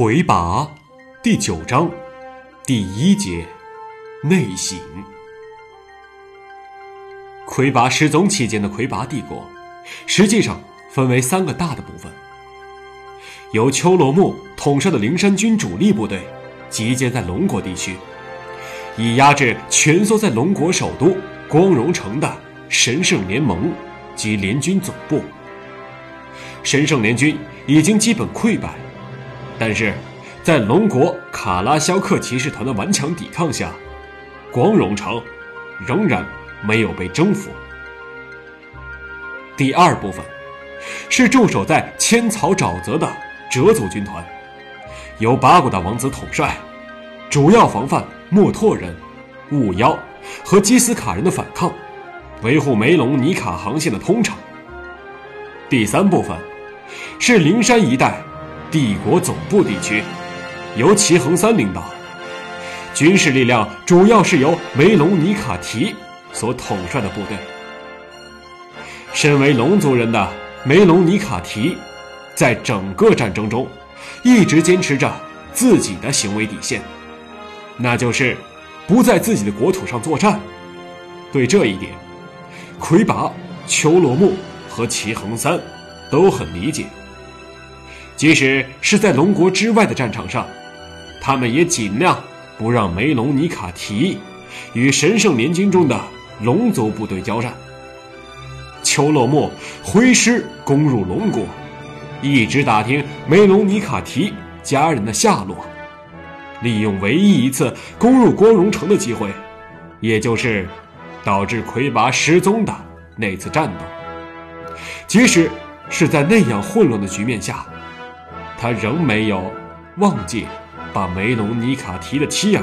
魁拔第九章第一节内省。魁拔失踪期间的魁拔帝国，实际上分为三个大的部分。由丘罗木统帅的灵山军主力部队集结在龙国地区，以压制蜷缩在龙国首都光荣城的神圣联盟及联军总部。神圣联军已经基本溃败。但是，在龙国卡拉肖克骑士团的顽强抵抗下，光荣城仍然没有被征服。第二部分是驻守在千草沼泽的哲族军团，由巴古达王子统帅，主要防范莫拓人、雾妖和基斯卡人的反抗，维护梅隆尼卡航线的通畅。第三部分是灵山一带。帝国总部地区由齐恒三领导，军事力量主要是由梅隆尼卡提所统帅的部队。身为龙族人的梅隆尼卡提，在整个战争中一直坚持着自己的行为底线，那就是不在自己的国土上作战。对这一点，魁拔、丘罗木和齐恒三都很理解。即使是在龙国之外的战场上，他们也尽量不让梅隆尼卡提与神圣联军中的龙族部队交战。丘洛莫挥师攻入龙国，一直打听梅隆尼卡提家人的下落，利用唯一一次攻入光荣城的机会，也就是导致魁拔失踪的那次战斗。即使是在那样混乱的局面下。他仍没有忘记把梅隆尼卡提的妻儿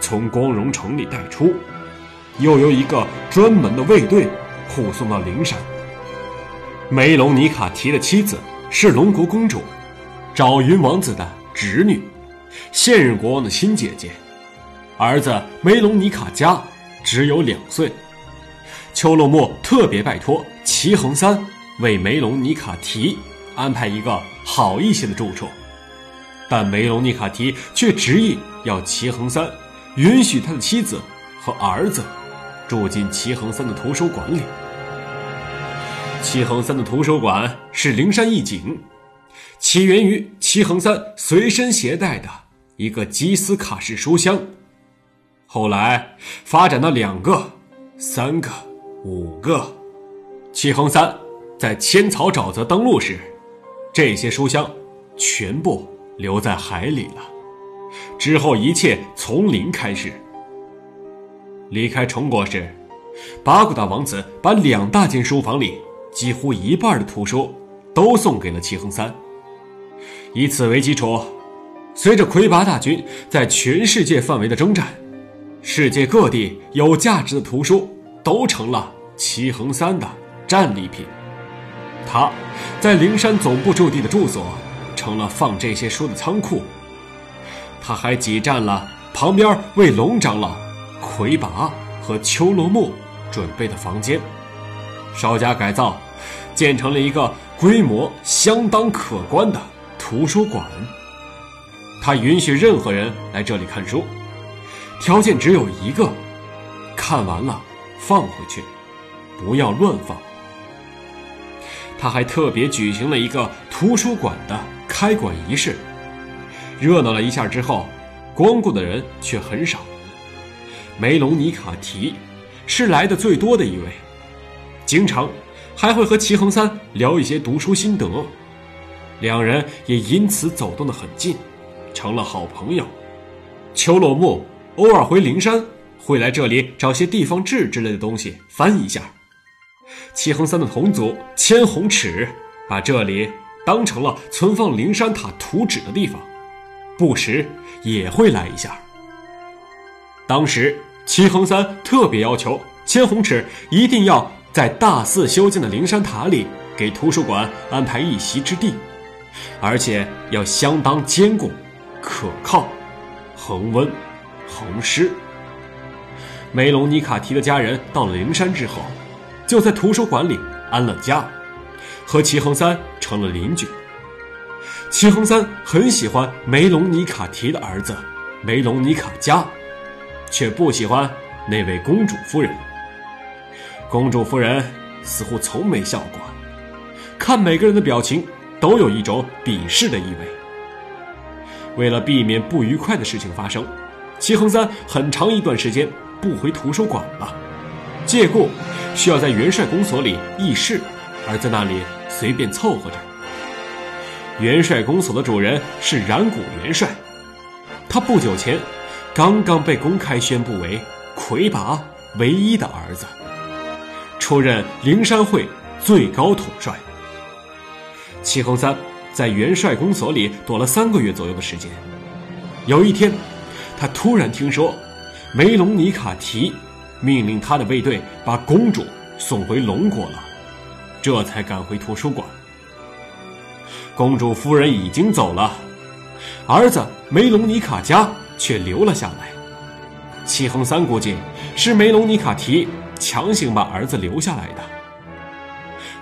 从光荣城里带出，又由一个专门的卫队护送到灵山。梅隆尼卡提的妻子是龙国公主找云王子的侄女，现任国王的亲姐姐。儿子梅隆尼卡加只有两岁。秋洛莫特别拜托齐恒三为梅隆尼卡提。安排一个好一些的住处，但梅隆尼卡提却执意要齐恒三允许他的妻子和儿子住进齐恒三的图书馆里。齐恒三的图书馆是灵山一景，起源于齐恒三随身携带的一个基斯卡式书箱，后来发展到两个、三个、五个。齐恒三在千草沼泽登陆时。这些书箱全部留在海里了。之后一切从零开始。离开成果时，巴古达王子把两大间书房里几乎一半的图书都送给了齐恒三。以此为基础，随着魁拔大军在全世界范围的征战，世界各地有价值的图书都成了齐恒三的战利品。他在灵山总部驻地的住所，成了放这些书的仓库。他还挤占了旁边为龙长老魁拔和秋罗木准备的房间，稍加改造，建成了一个规模相当可观的图书馆。他允许任何人来这里看书，条件只有一个：看完了放回去，不要乱放。他还特别举行了一个图书馆的开馆仪式，热闹了一下之后，光顾的人却很少。梅隆尼卡提是来的最多的一位，经常还会和齐恒三聊一些读书心得，两人也因此走动得很近，成了好朋友。秋落木偶尔回灵山，会来这里找些地方志之类的东西翻一下。齐恒三的同族千红尺把这里当成了存放灵山塔图纸的地方，不时也会来一下。当时齐恒三特别要求千红尺一定要在大肆修建的灵山塔里给图书馆安排一席之地，而且要相当坚固、可靠、恒温、恒湿。梅隆尼卡提的家人到了灵山之后。就在图书馆里安了家，和齐恒三成了邻居。齐恒三很喜欢梅隆尼卡提的儿子梅隆尼卡加，却不喜欢那位公主夫人。公主夫人似乎从没笑过，看每个人的表情都有一种鄙视的意味。为了避免不愉快的事情发生，齐恒三很长一段时间不回图书馆了，借故需要在元帅公所里议事，而在那里随便凑合着。元帅公所的主人是冉谷元帅，他不久前刚刚被公开宣布为魁拔唯一的儿子，出任灵山会最高统帅。齐恒三在元帅公所里躲了三个月左右的时间，有一天，他突然听说梅隆尼卡提命令他的卫队把公主送回龙国了，这才赶回图书馆。公主夫人已经走了，儿子梅隆尼卡加却留了下来。齐恒三估计是梅隆尼卡提强行把儿子留下来的。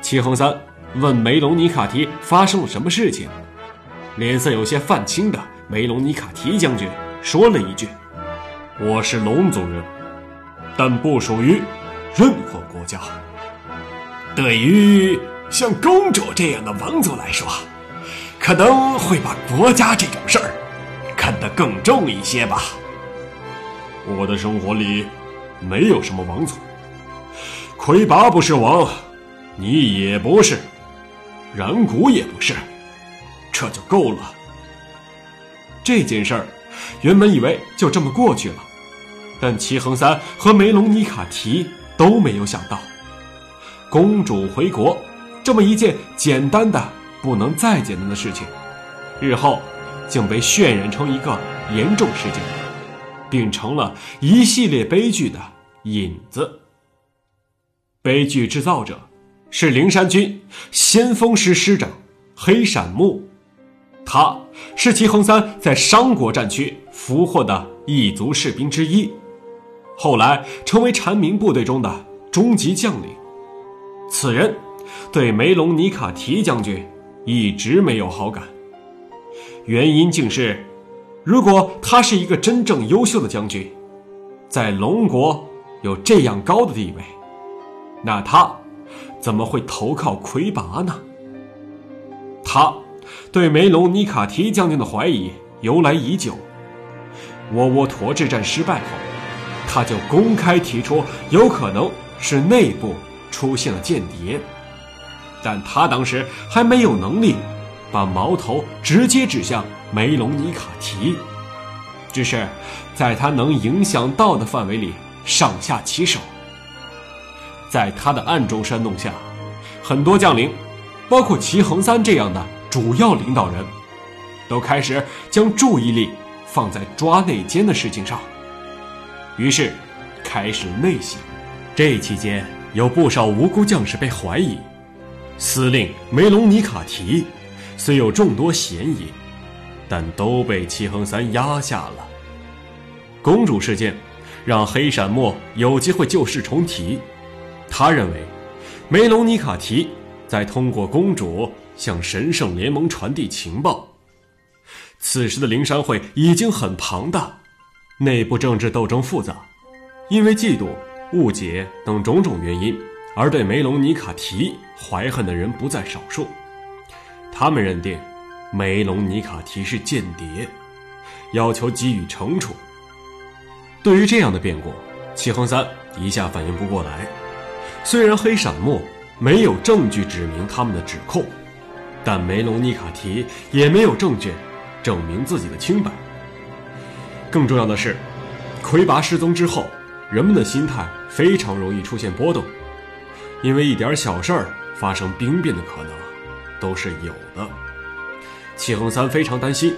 齐恒三问梅隆尼卡提发生了什么事情，脸色有些泛青的梅隆尼卡提将军说了一句：“我是龙族人，但不属于任何国家。对于像公主这样的王族来说。”可能会把国家这种事儿看得更重一些吧。我的生活里没有什么王族，魁拔不是王，你也不是，染谷也不是，这就够了。这件事儿原本以为就这么过去了，但齐恒三和梅隆尼卡提都没有想到，公主回国这么一件简单的。不能再简单的事情，日后竟被渲染成一个严重事件，并成了一系列悲剧的引子。悲剧制造者是灵山军先锋师师长黑闪木，他是齐恒三在商国战区俘获的异族士兵之一，后来成为蝉鸣部队中的中级将领。此人对梅隆尼卡提将军。一直没有好感，原因竟是，如果他是一个真正优秀的将军，在龙国有这样高的地位，那他怎么会投靠魁拔呢？他对梅隆尼卡提将军的怀疑由来已久。窝窝坨之战失败后，他就公开提出有可能是内部出现了间谍。但他当时还没有能力把矛头直接指向梅隆尼卡提，只是在他能影响到的范围里上下其手。在他的暗中煽动下，很多将领，包括齐恒三这样的主要领导人，都开始将注意力放在抓内奸的事情上，于是开始内省。这期间有不少无辜将士被怀疑。司令梅隆尼卡提虽有众多嫌疑，但都被齐恒三压下了。公主事件让黑闪墨有机会旧事重提。他认为，梅隆尼卡提在通过公主向神圣联盟传递情报。此时的灵山会已经很庞大，内部政治斗争复杂，因为嫉妒、误解等种种原因。而对梅隆尼卡提怀恨的人不在少数，他们认定梅隆尼卡提是间谍，要求给予惩处。对于这样的变故，齐恒三一下反应不过来。虽然黑闪木没有证据指明他们的指控，但梅隆尼卡提也没有证据证明自己的清白。更重要的是，魁拔失踪之后，人们的心态非常容易出现波动。因为一点小事儿发生兵变的可能，都是有的。齐恒三非常担心，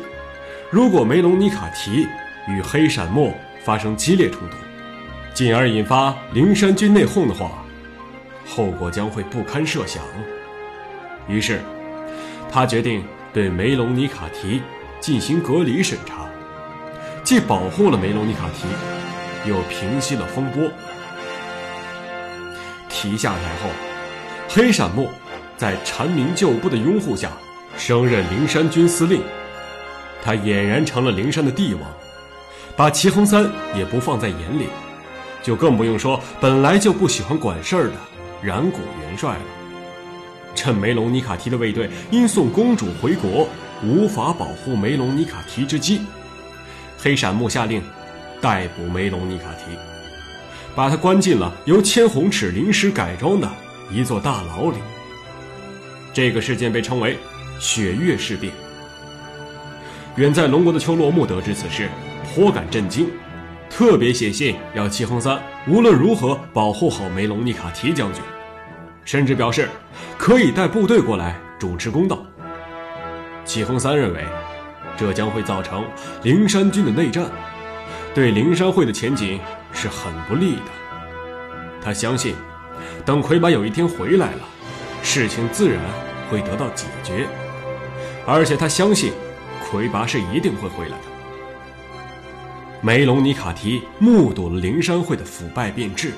如果梅隆尼卡提与黑闪墨发生激烈冲突，进而引发灵山军内讧的话，后果将会不堪设想。于是，他决定对梅隆尼卡提进行隔离审查，既保护了梅隆尼卡提，又平息了风波。提下台后，黑闪木在蝉鸣旧部的拥护下，升任灵山军司令。他俨然成了灵山的帝王，把齐恒三也不放在眼里，就更不用说本来就不喜欢管事儿的冉谷元帅了。趁梅隆尼卡提的卫队因送公主回国，无法保护梅隆尼卡提之机，黑闪木下令逮捕梅隆尼卡提，把他关进了由千红尺临时改装的一座大牢里。这个事件被称为“雪月事变”。远在龙国的秋洛木得知此事，颇感震惊，特别写信要齐恒三无论如何保护好梅隆尼卡提将军，甚至表示可以带部队过来主持公道。齐恒三认为，这将会造成灵山军的内战，对灵山会的前景是很不利的。他相信，等魁拔有一天回来了，事情自然会得到解决，而且他相信。魁拔是一定会回来的。梅隆尼卡提目睹了灵山会的腐败变质，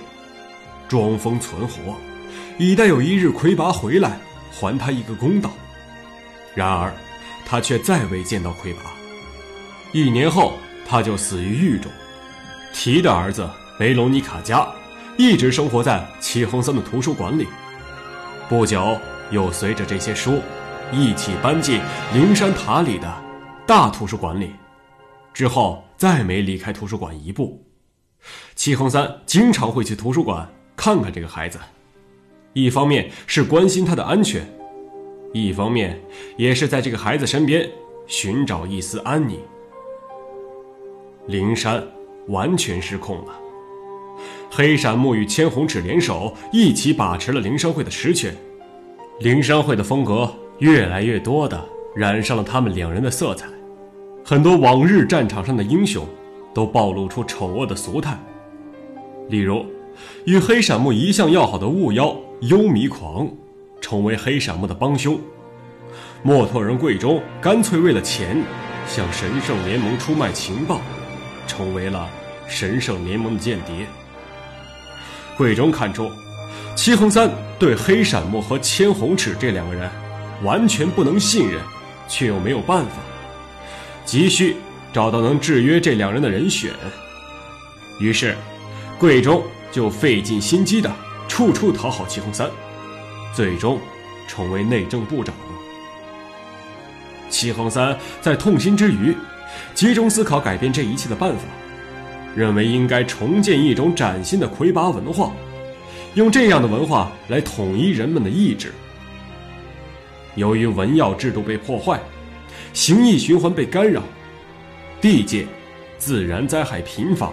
装疯存活，以待有一日魁拔回来还他一个公道。然而，他却再未见到魁拔。一年后，他就死于狱中。提的儿子梅隆尼卡加一直生活在齐恒森的图书馆里，不久又随着这些书一起搬进灵山塔里的。大图书馆里，之后再没离开图书馆一步。齐恒三经常会去图书馆看看这个孩子，一方面是关心他的安全，一方面也是在这个孩子身边寻找一丝安宁。灵山完全失控了，黑闪木与千红尺联手一起把持了灵山会的实权，灵山会的风格越来越多的染上了他们两人的色彩。很多往日战场上的英雄，都暴露出丑恶的俗态。例如，与黑闪木一向要好的雾妖幽迷狂，成为黑闪木的帮凶；墨拓人贵中干脆为了钱，向神圣联盟出卖情报，成为了神圣联盟的间谍。贵中看出，齐恒三对黑闪木和千红尺这两个人完全不能信任，却又没有办法。急需找到能制约这两人的人选，于是，贵中就费尽心机的处处讨好齐恒三，最终成为内政部长。齐恒三在痛心之余，集中思考改变这一切的办法，认为应该重建一种崭新的魁拔文化，用这样的文化来统一人们的意志。由于文耀制度被破坏。形意循环被干扰，地界自然灾害频发，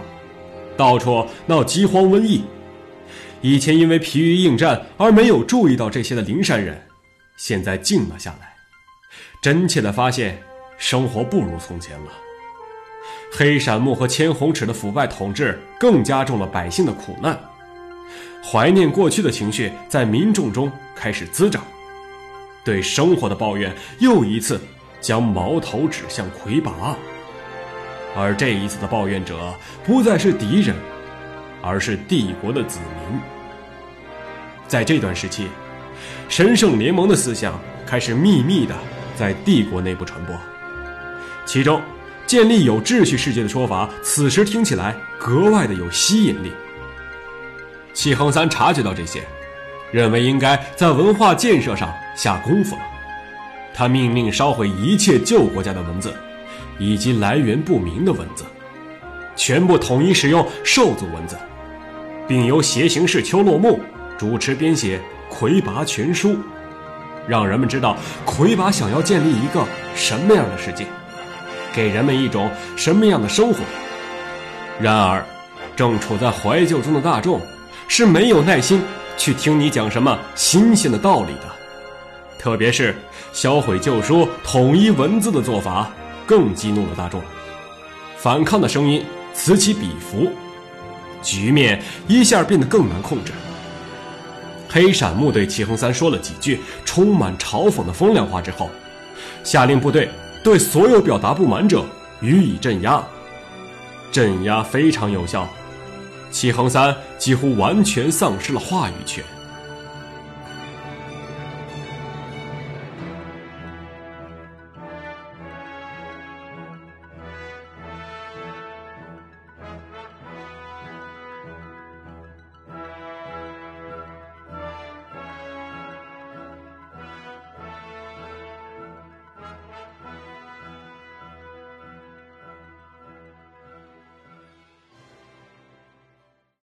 到处闹饥荒瘟疫。以前因为疲于应战而没有注意到这些的灵山人，现在静了下来，真切的发现生活不如从前了。黑闪木和千红齿的腐败统治更加重了百姓的苦难，怀念过去的情绪在民众中开始滋长，对生活的抱怨又一次。将矛头指向魁拔，而这一次的抱怨者不再是敌人，而是帝国的子民。在这段时期，神圣联盟的思想开始秘密的在帝国内部传播，其中建立有秩序世界的说法，此时听起来格外的有吸引力。齐恒三察觉到这些，认为应该在文化建设上下功夫了。他命令烧毁一切旧国家的文字，以及来源不明的文字，全部统一使用兽族文字，并由邪行士秋落木主持编写《魁拔全书》，让人们知道魁拔想要建立一个什么样的世界，给人们一种什么样的生活。然而，正处在怀旧中的大众是没有耐心去听你讲什么新鲜的道理的，特别是。销毁旧书、统一文字的做法更激怒了大众，反抗的声音此起彼伏，局面一下变得更难控制。黑闪木对齐恒三说了几句充满嘲讽的风凉话之后，下令部队对所有表达不满者予以镇压。镇压非常有效，齐恒三几乎完全丧失了话语权。